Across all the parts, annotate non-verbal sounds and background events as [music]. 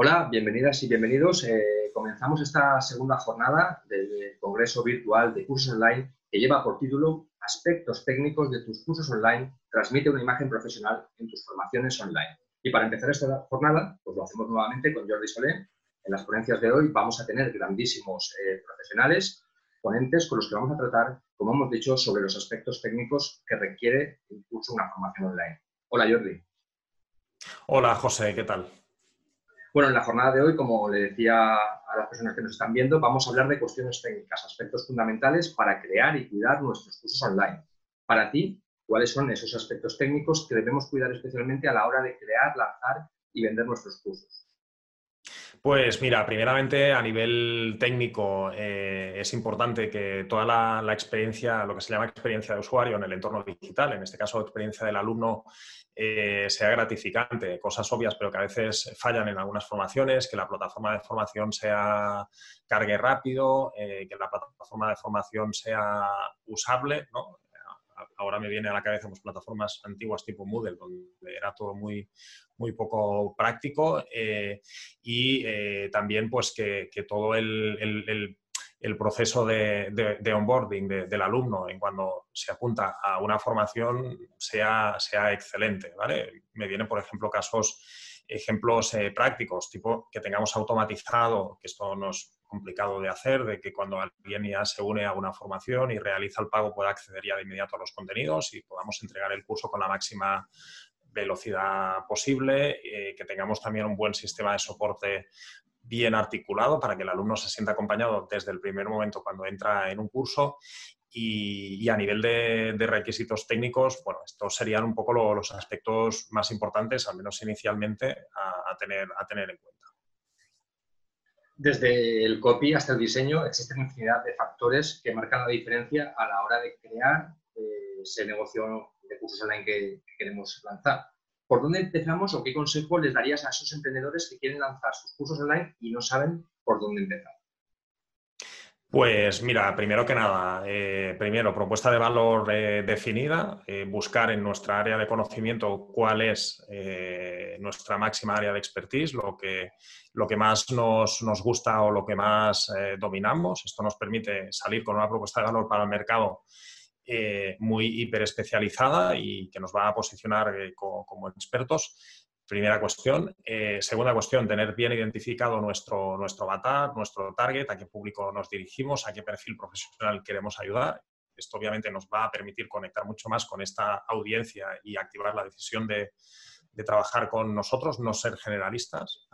Hola, bienvenidas y bienvenidos. Eh, comenzamos esta segunda jornada del Congreso Virtual de Cursos Online que lleva por título Aspectos técnicos de tus cursos online, transmite una imagen profesional en tus formaciones online. Y para empezar esta jornada, pues lo hacemos nuevamente con Jordi Solé. En las ponencias de hoy vamos a tener grandísimos eh, profesionales, ponentes con los que vamos a tratar, como hemos dicho, sobre los aspectos técnicos que requiere un curso, una formación online. Hola Jordi. Hola José, ¿qué tal? Bueno, en la jornada de hoy, como le decía a las personas que nos están viendo, vamos a hablar de cuestiones técnicas, aspectos fundamentales para crear y cuidar nuestros cursos online. Para ti, ¿cuáles son esos aspectos técnicos que debemos cuidar especialmente a la hora de crear, lanzar y vender nuestros cursos? Pues mira, primeramente a nivel técnico eh, es importante que toda la, experiencia, lo que se llama experiencia de usuario en el entorno digital, en este caso experiencia del alumno, eh, sea gratificante. Cosas obvias, pero que a veces fallan en algunas formaciones, que la plataforma de formación sea cargue rápido, eh, que la plataforma de formación sea usable, ¿no? Ahora me viene a la cabeza pues, plataformas antiguas tipo Moodle, donde era todo muy, muy poco práctico eh, y eh, también pues que, todo el, proceso de, onboarding del alumno en cuando se apunta a una formación sea, sea excelente. ¿vale? Me vienen, por ejemplo, casos ejemplos eh, prácticos, tipo que tengamos automatizado, que esto nos complicado de hacer, de que cuando alguien ya se une a una formación y realiza el pago pueda acceder ya de inmediato a los contenidos y podamos entregar el curso con la máxima velocidad posible, eh, que tengamos también un buen sistema de soporte bien articulado para que el alumno se sienta acompañado desde el primer momento cuando entra en un curso y, a nivel de, requisitos técnicos, bueno, estos serían un poco los aspectos más importantes, al menos inicialmente, a, tener, a tener en cuenta. Desde el copy hasta el diseño existen infinidad de factores que marcan la diferencia a la hora de crear eh, ese negocio de cursos online que, queremos lanzar. ¿Por dónde empezamos o qué consejo les darías a esos emprendedores que quieren lanzar sus cursos online y no saben por dónde empezar? Pues mira, primero que nada, eh, primero, propuesta de valor eh, definida, eh, buscar en nuestra área de conocimiento cuál es nuestra máxima área de expertise, lo que, lo que más nos, gusta o lo que más dominamos. Esto nos permite salir con una propuesta de valor para el mercado muy hiperespecializada y que nos va a posicionar como expertos Primera cuestión. Eh, segunda cuestión, tener bien identificado nuestro, nuestro avatar, nuestro target, a qué público nos dirigimos, a qué perfil profesional queremos ayudar. Esto obviamente nos va a permitir conectar mucho más con esta audiencia y activar la decisión de, trabajar con nosotros, no ser generalistas.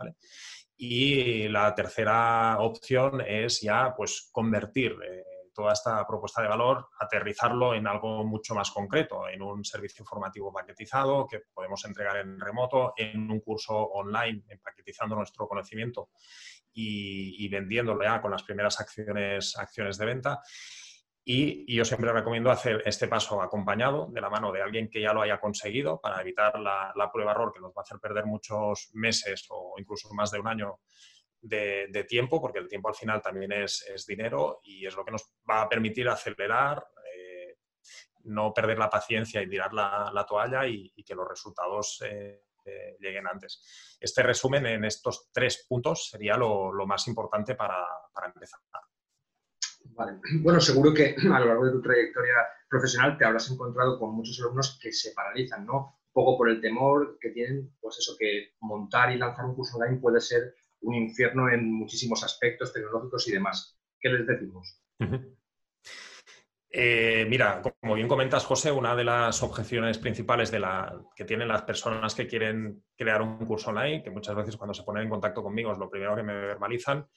Y la tercera opción es ya pues, convertir eh, toda esta propuesta de valor, aterrizarlo en algo mucho más concreto, en un servicio informativo paquetizado que podemos entregar en remoto, en un curso online, paquetizando nuestro conocimiento y, vendiéndolo ya con las primeras acciones, acciones de venta. Y, yo siempre recomiendo hacer este paso acompañado de la mano de alguien que ya lo haya conseguido para evitar la, la prueba-error que nos va a hacer perder muchos meses o incluso más de un año de, tiempo, porque el tiempo al final también es, dinero y es lo que nos va a permitir acelerar, eh, no perder la paciencia y tirar la, toalla y, que los resultados eh, eh, lleguen antes. Este resumen en estos tres puntos sería lo, más importante para, empezar. Bueno, seguro que [clears throat] a lo largo de tu trayectoria profesional te habrás encontrado con muchos alumnos que se paralizan, ¿no? Poco por el temor que tienen, pues eso, que montar y lanzar un curso online puede ser un infierno en muchísimos aspectos tecnológicos y demás. ¿Qué les decimos? Eh, mira, como bien comentas, José, una de las objeciones principales de que tienen las personas que quieren crear un curso online, que muchas veces cuando se ponen en contacto conmigo es lo primero que me verbalizan,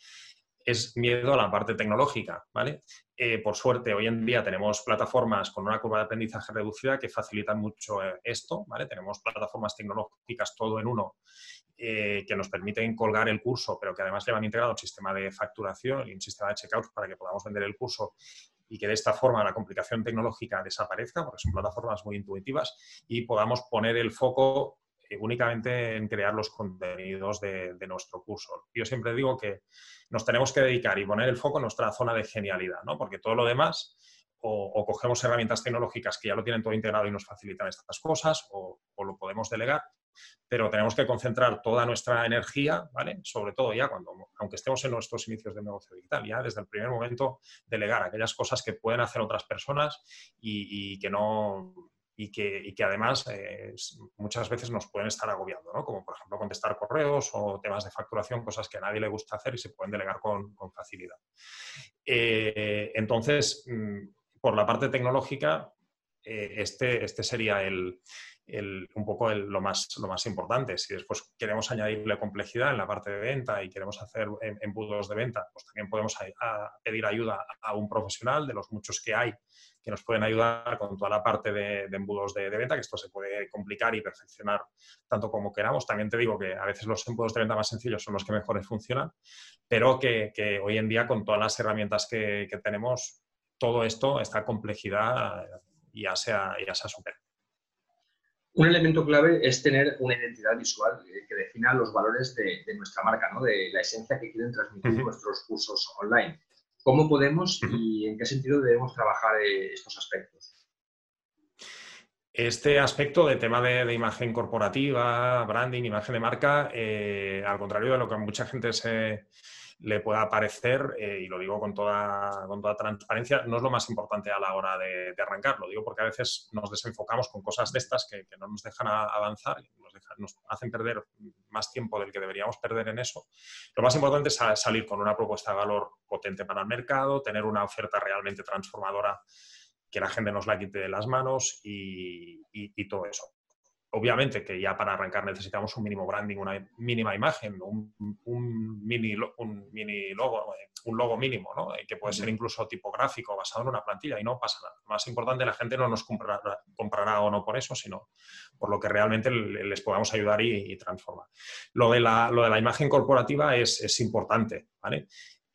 es miedo a la parte tecnológica, ¿vale? Eh, por suerte, hoy en día tenemos plataformas con una curva de aprendizaje reducida que facilitan mucho eh, esto, ¿vale? Tenemos plataformas tecnológicas todo en uno eh, que nos permiten colgar el curso, pero que además llevan integrado un sistema de facturación y un sistema de checkout para que podamos vender el curso y que de esta forma la complicación tecnológica desaparezca, porque son plataformas muy intuitivas, y podamos poner el foco eh, únicamente en crear los contenidos de, nuestro curso. Yo siempre digo que nos tenemos que dedicar y poner el foco en nuestra zona de genialidad, ¿no? porque todo lo demás o, cogemos herramientas tecnológicas que ya lo tienen todo integrado y nos facilitan estas cosas, o, lo podemos delegar, pero tenemos que concentrar toda nuestra energía, ¿vale? Sobre todo ya cuando, aunque estemos en nuestros inicios de negocio digital, ya desde el primer momento delegar aquellas cosas que pueden hacer otras personas y, que no y que, además eh, muchas veces nos pueden estar agobiando, ¿no? como por ejemplo contestar correos o temas de facturación, cosas que a nadie le gusta hacer y se pueden delegar con, con facilidad. Eh, entonces, mm, por la parte tecnológica, eh, este, este sería el, un poco lo, más, lo más importante. Si después queremos añadirle complejidad en la parte de venta y queremos hacer embudos de venta, pues también podemos pedir ayuda a un profesional de los muchos que hay que nos pueden ayudar con toda la parte de, embudos de, venta, que esto se puede complicar y perfeccionar tanto como queramos. También te digo que a veces los embudos de venta más sencillos son los que mejores funcionan, pero que, hoy en día con todas las herramientas que, tenemos, todo esto, esta complejidad ya se ha, ya se ha superado. Un elemento clave es tener una identidad visual eh, que defina los valores de, nuestra marca, ¿no? de la esencia que quieren transmitir nuestros cursos online. ¿Cómo podemos y en qué sentido debemos trabajar eh, estos aspectos? Este aspecto de tema de, imagen corporativa, branding, imagen de marca, eh, al contrario de lo que mucha gente se, le pueda parecer, eh, y lo digo con toda, con toda transparencia, no es lo más importante a la hora de, arrancar. Lo digo porque a veces nos desenfocamos con cosas de estas que, no nos dejan avanzar y nos, nos, hacen perder más tiempo del que deberíamos perder en eso. Lo más importante es salir con una propuesta de valor potente para el mercado, tener una oferta realmente transformadora que la gente nos la quite de las manos y todo eso obviamente que ya para arrancar necesitamos un mínimo branding, una mínima imagen, un, mini, un mini logo, un logo mínimo, ¿no? que puede ser incluso tipográfico, basado en una plantilla, y no pasa nada. Lo más importante, la gente no nos comprará, comprará o no por eso, sino por lo que realmente les podamos ayudar y, transformar. Lo de, la, lo de la imagen corporativa es, es importante, ¿vale?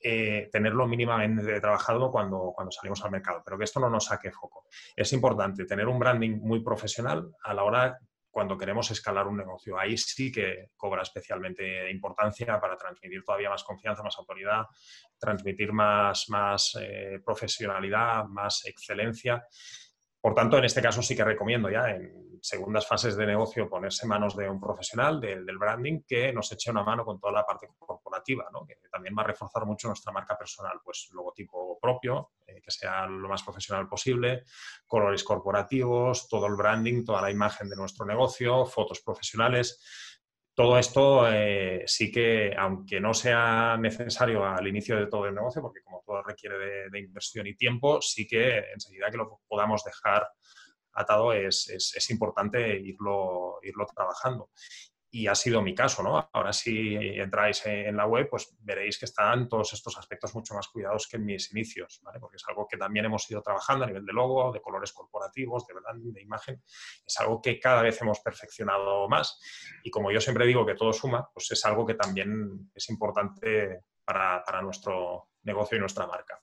Eh, tenerlo mínimamente trabajado cuando, cuando salimos al mercado, pero que esto no nos saque foco. Es importante tener un branding muy profesional a la hora cuando queremos escalar un negocio. Ahí sí que cobra especialmente importancia para transmitir todavía más confianza, más autoridad, transmitir más, más eh, profesionalidad, más excelencia. Por tanto, en este caso sí que recomiendo ya en segundas fases de negocio ponerse manos de un profesional del branding que nos eche una mano con toda la parte corporativa, que también va a reforzar mucho nuestra marca personal, pues logotipo propio, eh, que sea lo más profesional posible, colores corporativos, todo el branding, toda la imagen de nuestro negocio, fotos profesionales todo esto eh, sí que, aunque no sea necesario al inicio de todo el negocio, porque como todo requiere de, inversión y tiempo, sí que enseguida que lo podamos dejar atado es, es importante irlo, irlo trabajando y ha sido mi caso, ¿no? Ahora si entráis en la web, pues veréis que están todos estos aspectos mucho más cuidados que en mis inicios, ¿vale? Porque es algo que también hemos ido trabajando a nivel de logo, de colores corporativos, de de imagen. Es algo que cada vez hemos perfeccionado más y como yo siempre digo que todo suma, pues es algo que también es importante para nuestro negocio y nuestra marca.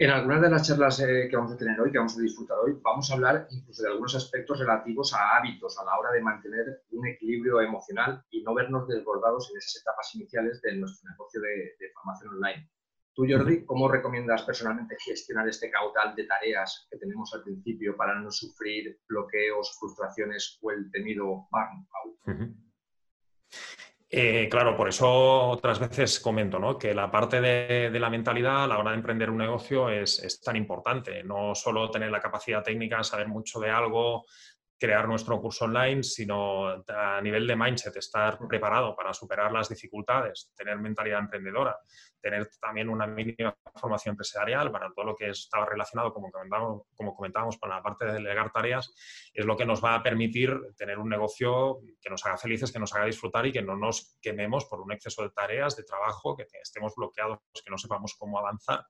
En algunas de las charlas eh, que vamos a tener hoy, que vamos a disfrutar hoy, vamos a hablar incluso de algunos aspectos relativos a hábitos a la hora de mantener un equilibrio emocional y no vernos desbordados en esas etapas iniciales de nuestro negocio de, formación online. Tú, Jordi, ¿cómo recomiendas personalmente gestionar este caudal de tareas que tenemos al principio para no sufrir bloqueos, frustraciones o el temido burnout? Eh, claro, por eso otras veces comento ¿no? que la parte de, la mentalidad a la hora de emprender un negocio es, es, tan importante. No solo tener la capacidad técnica, saber mucho de algo, crear nuestro curso online, sino a nivel de mindset, estar preparado para superar las dificultades, tener mentalidad emprendedora, tener también una mínima formación empresarial para todo lo que estaba relacionado, como comentábamos, como comentábamos, con la parte de delegar tareas, es lo que nos va a permitir tener un negocio que nos haga felices, que nos haga disfrutar y que no nos quememos por un exceso de tareas, de trabajo, que estemos bloqueados, que no sepamos cómo avanzar.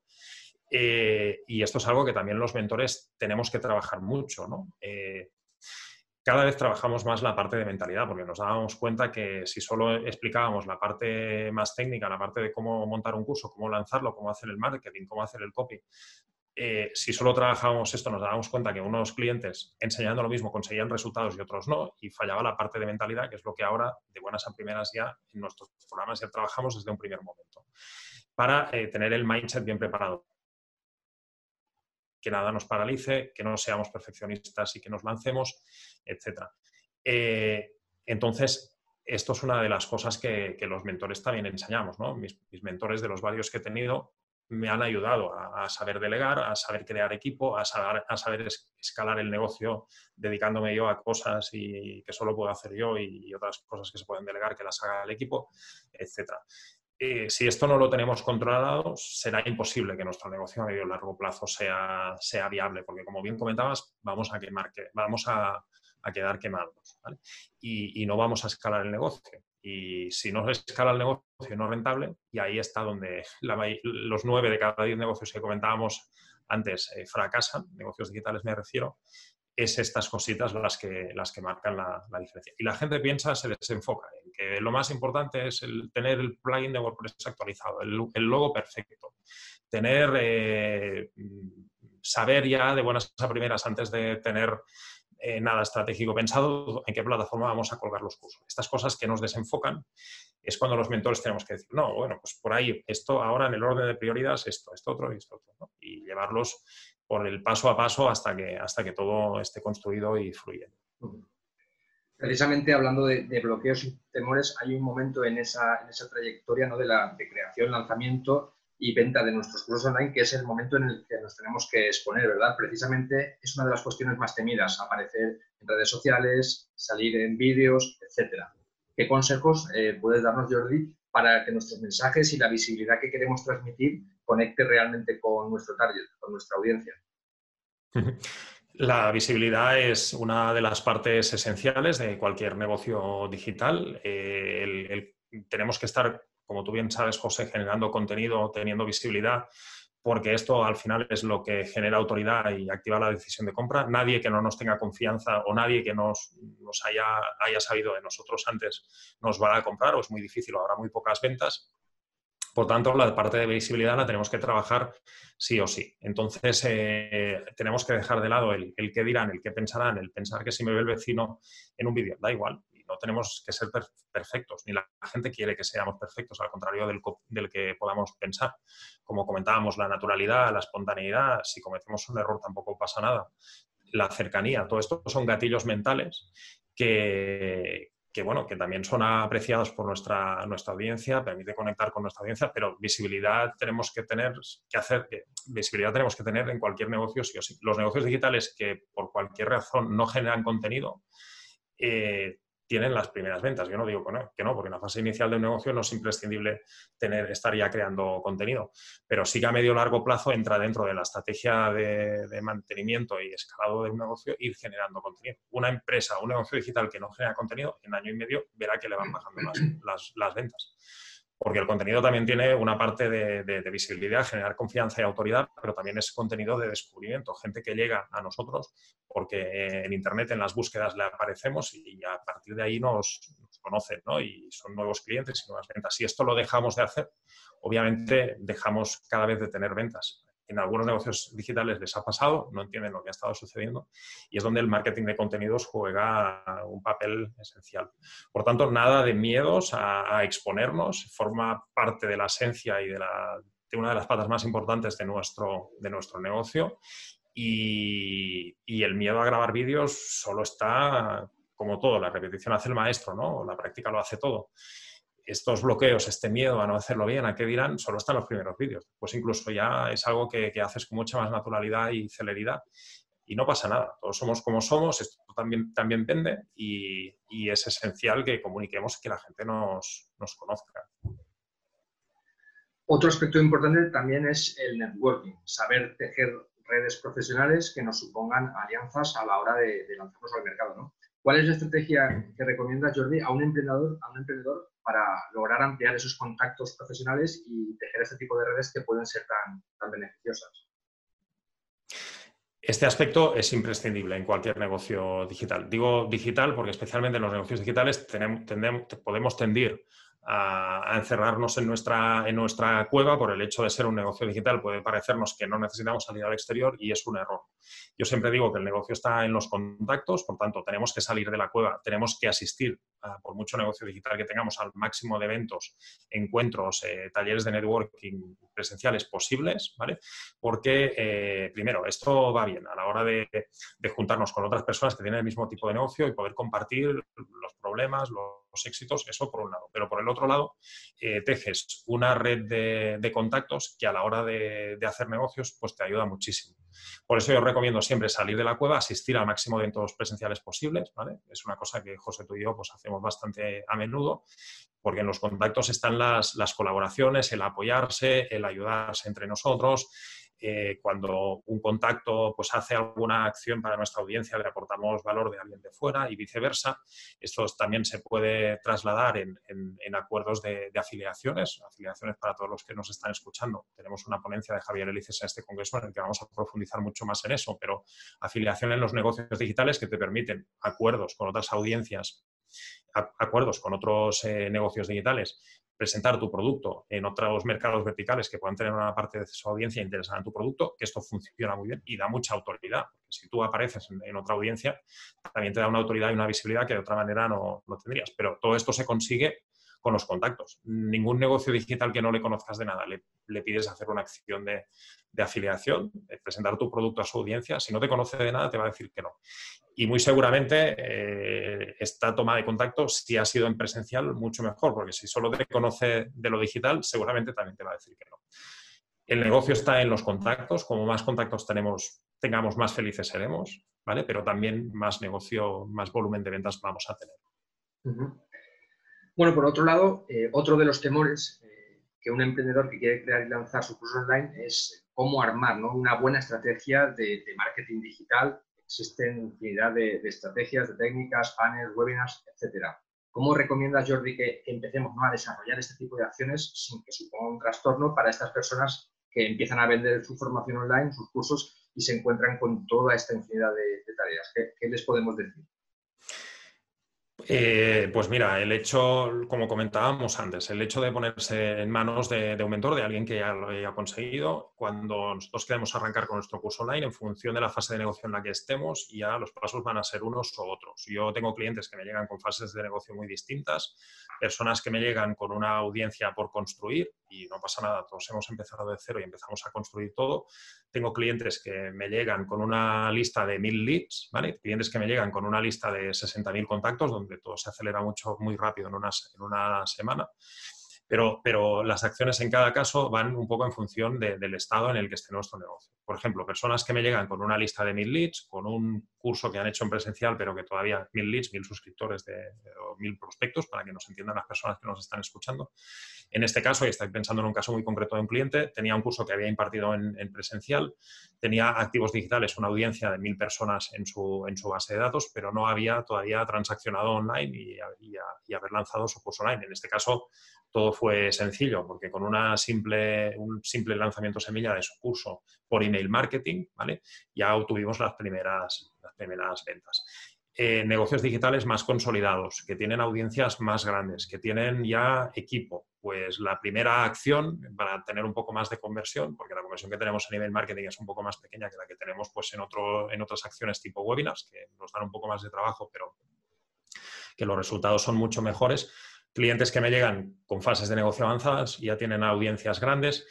Eh, y esto es algo que también los mentores tenemos que trabajar mucho, ¿no? Eh, cada vez trabajamos más la parte de mentalidad, porque nos dábamos cuenta que si solo explicábamos la parte más técnica, la parte de cómo montar un curso, cómo lanzarlo, cómo hacer el marketing, cómo hacer el copy, eh, si solo trabajábamos esto, nos dábamos cuenta que unos clientes enseñando lo mismo conseguían resultados y otros no, y fallaba la parte de mentalidad, que es lo que ahora, de buenas a primeras, ya en nuestros programas ya trabajamos desde un primer momento, para eh, tener el mindset bien preparado que nada nos paralice, que no seamos perfeccionistas y que nos lancemos, etc. Eh, entonces, esto es una de las cosas que, los mentores también enseñamos. ¿no? Mis, mentores de los varios que he tenido me han ayudado a, saber delegar, a saber crear equipo, a saber, escalar el negocio dedicándome yo a cosas y que solo puedo hacer yo y, otras cosas que se pueden delegar que las haga el equipo, etc. Eh, si esto no lo tenemos controlado, será imposible que nuestro negocio a medio y largo plazo sea, sea viable, porque como bien comentabas, vamos a quemar, que, vamos a, quedar quemados y, y, no vamos a escalar el negocio. Y si no escala el negocio no rentable, y ahí está donde los nueve de cada diez negocios que comentábamos antes eh, fracasan, negocios digitales me refiero, es estas cositas las que, las que marcan la, diferencia. Y la gente piensa, se desenfoca en que lo más importante es tener el plugin de WordPress actualizado, el, logo perfecto, tener, eh, saber ya de buenas a primeras antes de tener eh, nada estratégico pensado en qué plataforma vamos a colgar los cursos. Estas cosas que nos desenfocan es cuando los mentores tenemos que decir, no, bueno, pues por ahí, esto ahora en el orden de prioridades, esto, esto otro y esto otro, y llevarlos por el paso a paso hasta que, hasta que todo esté construido y fluye. Precisamente hablando de, bloqueos y temores, hay un momento en esa, en esa trayectoria ¿no? de, la, de creación, lanzamiento, y venta de nuestros cursos online, que es el momento en el que nos tenemos que exponer, ¿verdad? Precisamente es una de las cuestiones más temidas, aparecer en redes sociales, salir en vídeos, etcétera. ¿Qué consejos eh, puedes darnos, Jordi, para que nuestros mensajes y la visibilidad que queremos transmitir conecte realmente con nuestro target, con nuestra audiencia? [laughs] La visibilidad es una de las partes esenciales de cualquier negocio digital. Eh, tenemos que estar como tú bien sabes, José, generando contenido, teniendo visibilidad, porque esto al final es lo que genera autoridad y activa la decisión de compra. Nadie que no nos tenga confianza o nadie que nos, nos haya, haya sabido de nosotros antes nos va a comprar o es muy difícil o habrá muy pocas ventas. Por tanto, la parte de visibilidad la tenemos que trabajar sí o sí. Entonces, eh, tenemos que dejar de lado el, el qué dirán, el qué pensarán, el pensar que si me ve el vecino en un vídeo, da igual no tenemos que ser perfectos, ni la gente quiere que seamos perfectos, al contrario del, que podamos pensar. Como comentábamos, la naturalidad, la espontaneidad, si cometemos un error tampoco pasa nada. La cercanía, todo esto son gatillos mentales que, bueno, que también son apreciados por nuestra, nuestra audiencia, permite conectar con nuestra audiencia, pero visibilidad tenemos que tener que hacer, visibilidad tenemos que tener en cualquier negocio sí o sí. Los negocios digitales que por cualquier razón no generan contenido, eh, tienen las primeras ventas. Yo no digo que no, que no, porque en la fase inicial de un negocio no es imprescindible tener, estar ya creando contenido, pero sí que a medio largo plazo entra dentro de la estrategia de, mantenimiento y escalado de un negocio ir generando contenido. Una empresa, un negocio digital que no genera contenido, en año y medio verá que le van bajando las ventas porque el contenido también tiene una parte de, visibilidad, generar confianza y autoridad, pero también es contenido de descubrimiento, gente que llega a nosotros porque en Internet, en las búsquedas le aparecemos y a partir de ahí nos, nos conocen ¿no? y son nuevos clientes y nuevas ventas. Si esto lo dejamos de hacer, obviamente dejamos cada vez de tener ventas en algunos negocios digitales les ha pasado, no entienden lo que ha estado sucediendo y es donde el marketing de contenidos juega un papel esencial. Por tanto, nada de miedos a, exponernos, forma parte de la esencia y de, una de las patas más importantes de nuestro, de nuestro negocio y, y el miedo a grabar vídeos solo está, como todo, la repetición hace el maestro, ¿no? La práctica lo hace todo estos bloqueos, este miedo a no hacerlo bien, a qué dirán, solo están los primeros vídeos. Pues incluso ya es algo que, haces con mucha más naturalidad y celeridad y no pasa nada. Todos somos como somos, esto también, también vende y, es esencial que comuniquemos y que la gente nos, nos, conozca. Otro aspecto importante también es el networking, saber tejer redes profesionales que nos supongan alianzas a la hora de, lanzarnos al mercado. ¿no? ¿Cuál es la estrategia que recomienda Jordi a un emprendedor, a un emprendedor para lograr ampliar esos contactos profesionales y tejer este tipo de redes que pueden ser tan, tan beneficiosas? Este aspecto es imprescindible en cualquier negocio digital. Digo digital porque especialmente en los negocios digitales tenemos, podemos tendir a, encerrarnos en nuestra, en nuestra cueva por el hecho de ser un negocio digital. Puede parecernos que no necesitamos salir al exterior y es un error. Yo siempre digo que el negocio está en los contactos, por tanto, tenemos que salir de la cueva, tenemos que asistir, por mucho negocio digital que tengamos, al máximo de eventos, encuentros, eh, talleres de networking presenciales posibles, ¿vale? Porque, eh, primero, esto va bien a la hora de, de juntarnos con otras personas que tienen el mismo tipo de negocio y poder compartir los problemas, los éxitos, eso por un lado. Pero por el otro lado, eh, tejes una red de, contactos que a la hora de, hacer negocios, pues te ayuda muchísimo. Por eso yo recomiendo siempre salir de la cueva, asistir al máximo de eventos presenciales posibles, ¿vale? Es una cosa que José tú y yo pues hacemos bastante a menudo, porque en los contactos están las colaboraciones, el apoyarse, el ayudarse entre nosotros, eh, cuando un contacto pues, hace alguna acción para nuestra audiencia, le aportamos valor de alguien de fuera y viceversa. Esto también se puede trasladar en, acuerdos de, afiliaciones, afiliaciones para todos los que nos están escuchando. Tenemos una ponencia de Javier Elices en este congreso en el que vamos a profundizar mucho más en eso, pero afiliación en los negocios digitales que te permiten acuerdos con otras audiencias acuerdos con otros eh, negocios digitales presentar tu producto en otros mercados verticales que puedan tener una parte de su audiencia interesada en tu producto, que esto funciona muy bien y da mucha autoridad. si tú apareces en, otra audiencia, también te da una autoridad y una visibilidad que de otra manera no, no tendrías. Pero todo esto se consigue con los contactos. Ningún negocio digital que no le conozcas de nada le, pides hacer una acción de, afiliación, presentar tu producto a su audiencia. Si no te conoce de nada, te va a decir que no. Y muy seguramente eh, esta toma de contacto, si ha sido en presencial, mucho mejor, porque si solo te conoce de lo digital, seguramente también te va a decir que no. El negocio está en los contactos. Como más contactos tenemos, tengamos, más felices seremos, ¿vale? Pero también más negocio, más volumen de ventas vamos a tener. Bueno, por otro lado, eh, otro de los temores eh, que un emprendedor que quiere crear y lanzar su curso online es cómo armar una buena estrategia de, marketing digital. Existen infinidad de, estrategias, de técnicas, panels, webinars, etcétera. ¿Cómo recomiendas, Jordi, que, empecemos a desarrollar este tipo de acciones sin que suponga un trastorno para estas personas que empiezan a vender su formación online, sus cursos y se encuentran con toda esta infinidad de, tareas? ¿Qué les podemos decir? Eh, pues mira, el hecho, como comentábamos antes, el hecho de ponerse en manos de, un mentor, de alguien que ya lo haya conseguido, cuando nosotros queremos arrancar con nuestro curso online, en función de la fase de negocio en la que estemos, ya los pasos van a ser unos o otros. Yo tengo clientes que me llegan con fases de negocio muy distintas, personas que me llegan con una audiencia por construir y no pasa nada, todos hemos empezado de cero y empezamos a construir todo. Tengo clientes que me llegan con una lista de mil leads. Clientes que me llegan con una lista de 60.000 contactos, donde todo se acelera mucho, muy rápido en una, en una semana. Pero, pero, las acciones en cada caso van un poco en función del estado en el que esté nuestro negocio. Por ejemplo, personas que me llegan con una lista de mil leads, con un curso que han hecho en presencial, pero que todavía mil leads, mil suscriptores de, o mil prospectos, para que nos entiendan las personas que nos están escuchando. En este caso, y estoy pensando en un caso muy concreto de un cliente, tenía un curso que había impartido en, presencial, tenía activos digitales, una audiencia de mil personas en su, en su base de datos, pero no había todavía transaccionado online y, y haber lanzado su curso online. En este caso, todo fue sencillo, porque con una simple, un simple lanzamiento semilla de su curso por email marketing, ¿vale? ya obtuvimos las primeras, las primeras ventas. Eh, negocios digitales más consolidados, que tienen audiencias más grandes, que tienen ya equipo. Pues la primera acción para tener un poco más de conversión, porque la conversión que tenemos en email marketing es un poco más pequeña que la que tenemos pues, en, otro, en otras acciones tipo webinars, que nos dan un poco más de trabajo, pero que los resultados son mucho mejores clientes que me llegan con fases de negocio avanzadas, ya tienen audiencias grandes,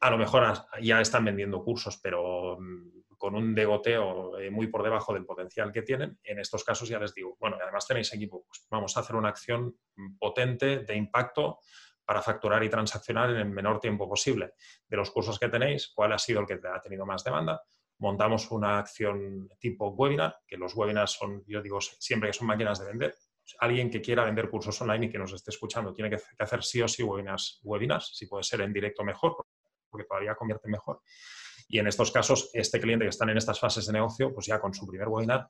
a lo mejor ya están vendiendo cursos, pero mm, con un degoteo eh, muy por debajo del potencial que tienen. En estos casos ya les digo, bueno, además tenéis equipo, pues vamos a hacer una acción potente de impacto para facturar y transaccionar en el menor tiempo posible. De los cursos que tenéis, ¿cuál ha sido el que ha tenido más demanda? Montamos una acción tipo webinar, que los webinars son, yo digo siempre que son máquinas de vender, alguien que quiera vender cursos online y que nos esté escuchando tiene que hacer sí o sí webinars, webinars si puede ser en directo mejor, porque todavía convierte mejor. Y en estos casos, este cliente que están en estas fases de negocio, pues ya con su primer webinar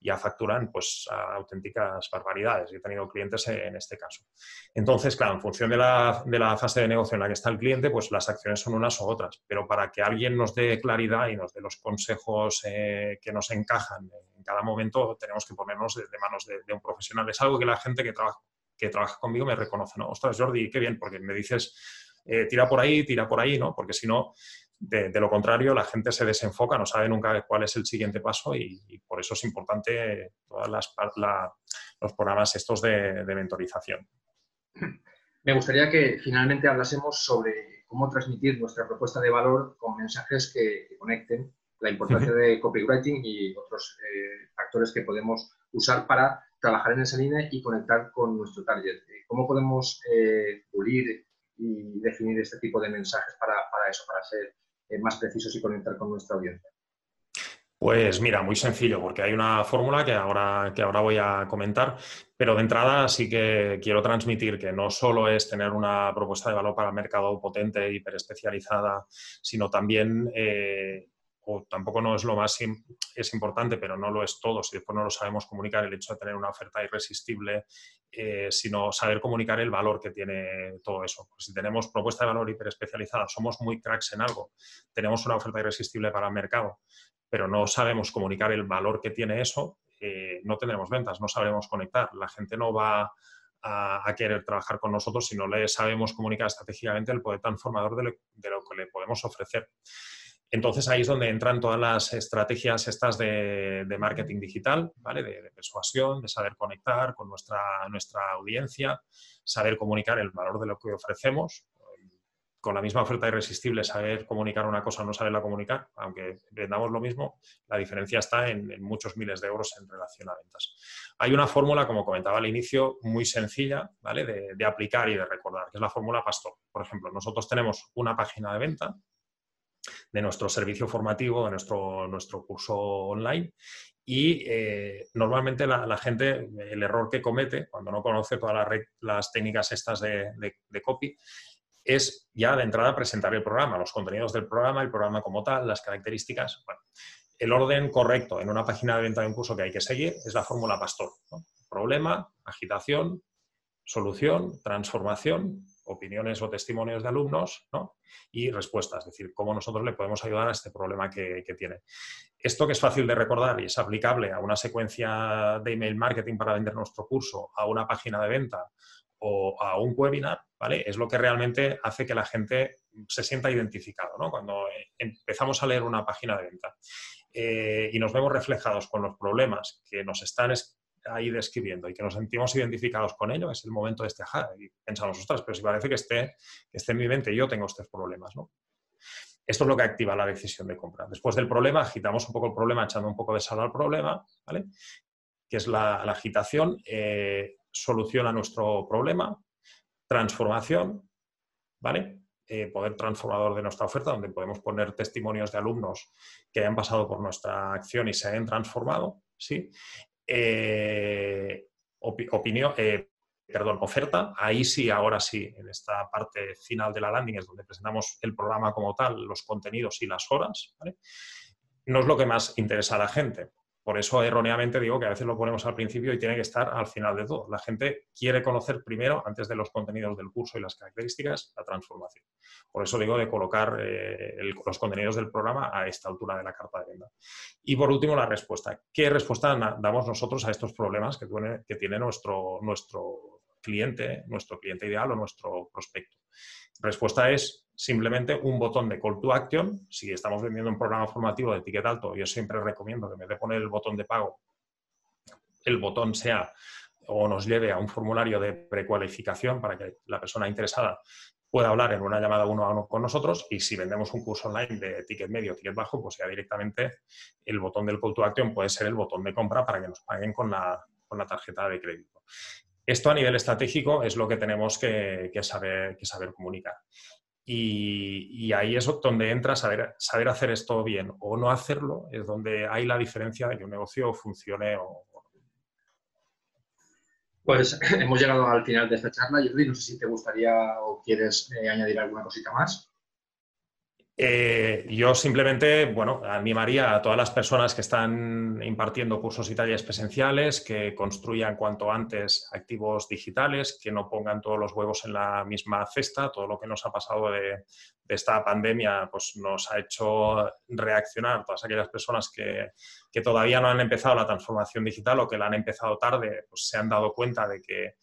ya facturan pues auténticas barbaridades. Yo he tenido clientes en este caso. Entonces, claro, en función de la, de la, fase de negocio en la que está el cliente, pues las acciones son unas u otras. Pero para que alguien nos dé claridad y nos dé los consejos eh, que nos encajan en cada momento, tenemos que ponernos de, manos de, un profesional. Es algo que la gente que trabaja que trabaja conmigo me reconoce, ¿no? Ostras, Jordi, qué bien, porque me dices, eh, tira por ahí, tira por ahí, ¿no? Porque si no, de, lo contrario, la gente se desenfoca, no sabe nunca cuál es el siguiente paso y, por eso es importante todos los programas estos de, de mentorización. Me gustaría que finalmente hablásemos sobre cómo transmitir nuestra propuesta de valor con mensajes que, conecten, la importancia de copywriting y otros eh, factores que podemos usar para trabajar en esa línea y conectar con nuestro target. Eh, ¿Cómo podemos eh, pulir y definir este tipo de mensajes para, para eso, para ser más precisos y conectar con nuestra audiencia? Pues mira, muy sencillo, porque hay una fórmula que ahora, que ahora voy a comentar, pero de entrada sí que quiero transmitir que no solo es tener una propuesta de valor para el mercado potente, hiperespecializada, sino también, eh, o tampoco no es lo más es importante, pero no lo es todo, si después no lo sabemos comunicar, el hecho de tener una oferta irresistible, eh, sino saber comunicar el valor que tiene todo eso. Si tenemos propuesta de valor hiperespecializada, somos muy cracks en algo, tenemos una oferta irresistible para el mercado, pero no sabemos comunicar el valor que tiene eso, eh, no tendremos ventas, no sabremos conectar. La gente no va a, querer trabajar con nosotros si no le sabemos comunicar estratégicamente el poder transformador de lo, que le podemos ofrecer. Entonces ahí es donde entran todas las estrategias estas de, marketing digital, ¿vale? De, persuasión, de saber conectar con nuestra, nuestra audiencia, saber comunicar el valor de lo que ofrecemos, con la misma oferta irresistible, saber comunicar una cosa o no saberla comunicar, aunque vendamos lo mismo, la diferencia está en, muchos miles de euros en relación a ventas. Hay una fórmula, como comentaba al inicio, muy sencilla ¿vale? de, aplicar y de recordar, que es la fórmula Pastor. Por ejemplo, nosotros tenemos una página de venta de nuestro servicio formativo, de nuestro, nuestro curso online, y eh, normalmente la, gente, el error que comete cuando no conoce todas las, técnicas estas de, copy, es ya de entrada presentar el programa, los contenidos del programa, el programa como tal, las características. Bueno, el orden correcto en una página de venta de un curso que hay que seguir es la fórmula Pastor. Problema, agitación, solución, transformación, opiniones o testimonios de alumnos y respuestas, es decir, cómo nosotros le podemos ayudar a este problema que, tiene. Esto que es fácil de recordar y es aplicable a una secuencia de email marketing para vender nuestro curso, a una página de venta o a un webinar, ¿vale? Es lo que realmente hace que la gente se sienta identificado, ¿no? Cuando empezamos a leer una página de venta eh, y nos vemos reflejados con los problemas que nos están ahí describiendo y que nos sentimos identificados con ello, es el momento de este ajá. Y pensamos, ostras, pero si parece que esté, esté en mi mente, yo tengo estos problemas, ¿no? Esto es lo que activa la decisión de compra. Después del problema, agitamos un poco el problema, echando un poco de sal al problema, ¿vale? Que es la, agitación. Eh, soluciona nuestro problema, transformación, ¿vale? Eh, poder transformador de nuestra oferta, donde podemos poner testimonios de alumnos que hayan pasado por nuestra acción y se hayan transformado, ¿sí? Eh, opinión, eh, perdón, oferta, ahí sí, ahora sí, en esta parte final de la landing es donde presentamos el programa como tal, los contenidos y las horas, ¿vale? No es lo que más interesa a la gente, por eso erróneamente digo que a veces lo ponemos al principio y tiene que estar al final de todo. La gente quiere conocer primero, antes de los contenidos del curso y las características, la transformación. Por eso digo de colocar eh, los contenidos del programa a esta altura de la carta de venta. Y por último, la respuesta. ¿Qué respuesta damos nosotros a estos problemas que tiene, que tiene nuestro, nuestro cliente, nuestro cliente ideal o nuestro prospecto? Respuesta es simplemente un botón de call to action. Si estamos vendiendo un programa formativo de ticket alto, yo siempre recomiendo que en vez de poner el botón de pago, el botón sea o nos lleve a un formulario de precualificación para que la persona interesada pueda hablar en una llamada uno a uno con nosotros y si vendemos un curso online de ticket medio, ticket bajo, pues ya directamente el botón del call to action puede ser el botón de compra para que nos paguen con la, tarjeta de crédito. Esto a nivel estratégico es lo que tenemos que, saber, comunicar. Y, ahí es donde entra saber, saber hacer esto bien o no hacerlo, es donde hay la diferencia de que un negocio funcione o, pues [laughs] hemos llegado al final de esta charla. Jordi, no sé si te gustaría o quieres eh, añadir alguna cosita más. Eh, yo simplemente, bueno, animaría a todas las personas que están impartiendo cursos y talleres presenciales que construyan cuanto antes activos digitales, que no pongan todos los huevos en la misma cesta. Todo lo que nos ha pasado de, esta pandemia pues, nos ha hecho reaccionar. Todas aquellas personas que, que, todavía no han empezado la transformación digital o que la han empezado tarde, pues se han dado cuenta de que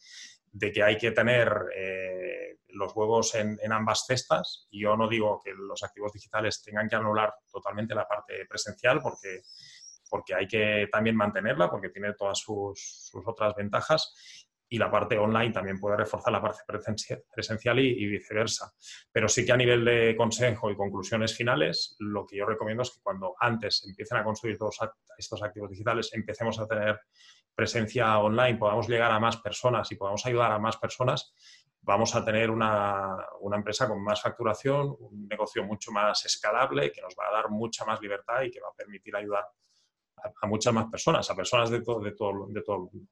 de que hay que tener eh, los huevos en, ambas cestas. Y yo no digo que los activos digitales tengan que anular totalmente la parte presencial porque, porque hay que también mantenerla, porque tiene todas sus, otras ventajas. Y la parte online también puede reforzar la parte presencial y, viceversa. Pero sí que a nivel de consejo y conclusiones finales, lo que yo recomiendo es que cuando antes empiecen a construir todos estos activos digitales, empecemos a tener presencia online, podamos llegar a más personas y podamos ayudar a más personas, vamos a tener una, empresa con más facturación, un negocio mucho más escalable, que nos va a dar mucha más libertad y que va a permitir ayudar a, muchas más personas, a personas de todo, de, todo, de todo el mundo.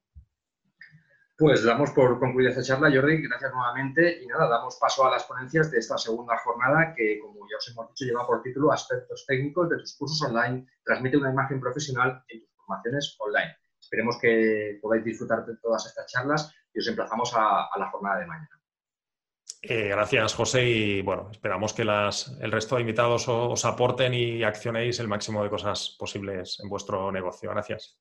Pues damos por concluida esta charla, Jordi, gracias nuevamente. Y nada, damos paso a las ponencias de esta segunda jornada que, como ya os hemos dicho, lleva por título Aspectos técnicos de tus cursos online, transmite una imagen profesional en tus formaciones online. Esperemos que podáis disfrutar de todas estas charlas y os emplazamos a, la jornada de mañana. Eh, gracias, José, y bueno, esperamos que el resto de invitados os aporten y accionéis el máximo de cosas posibles en vuestro negocio. Gracias.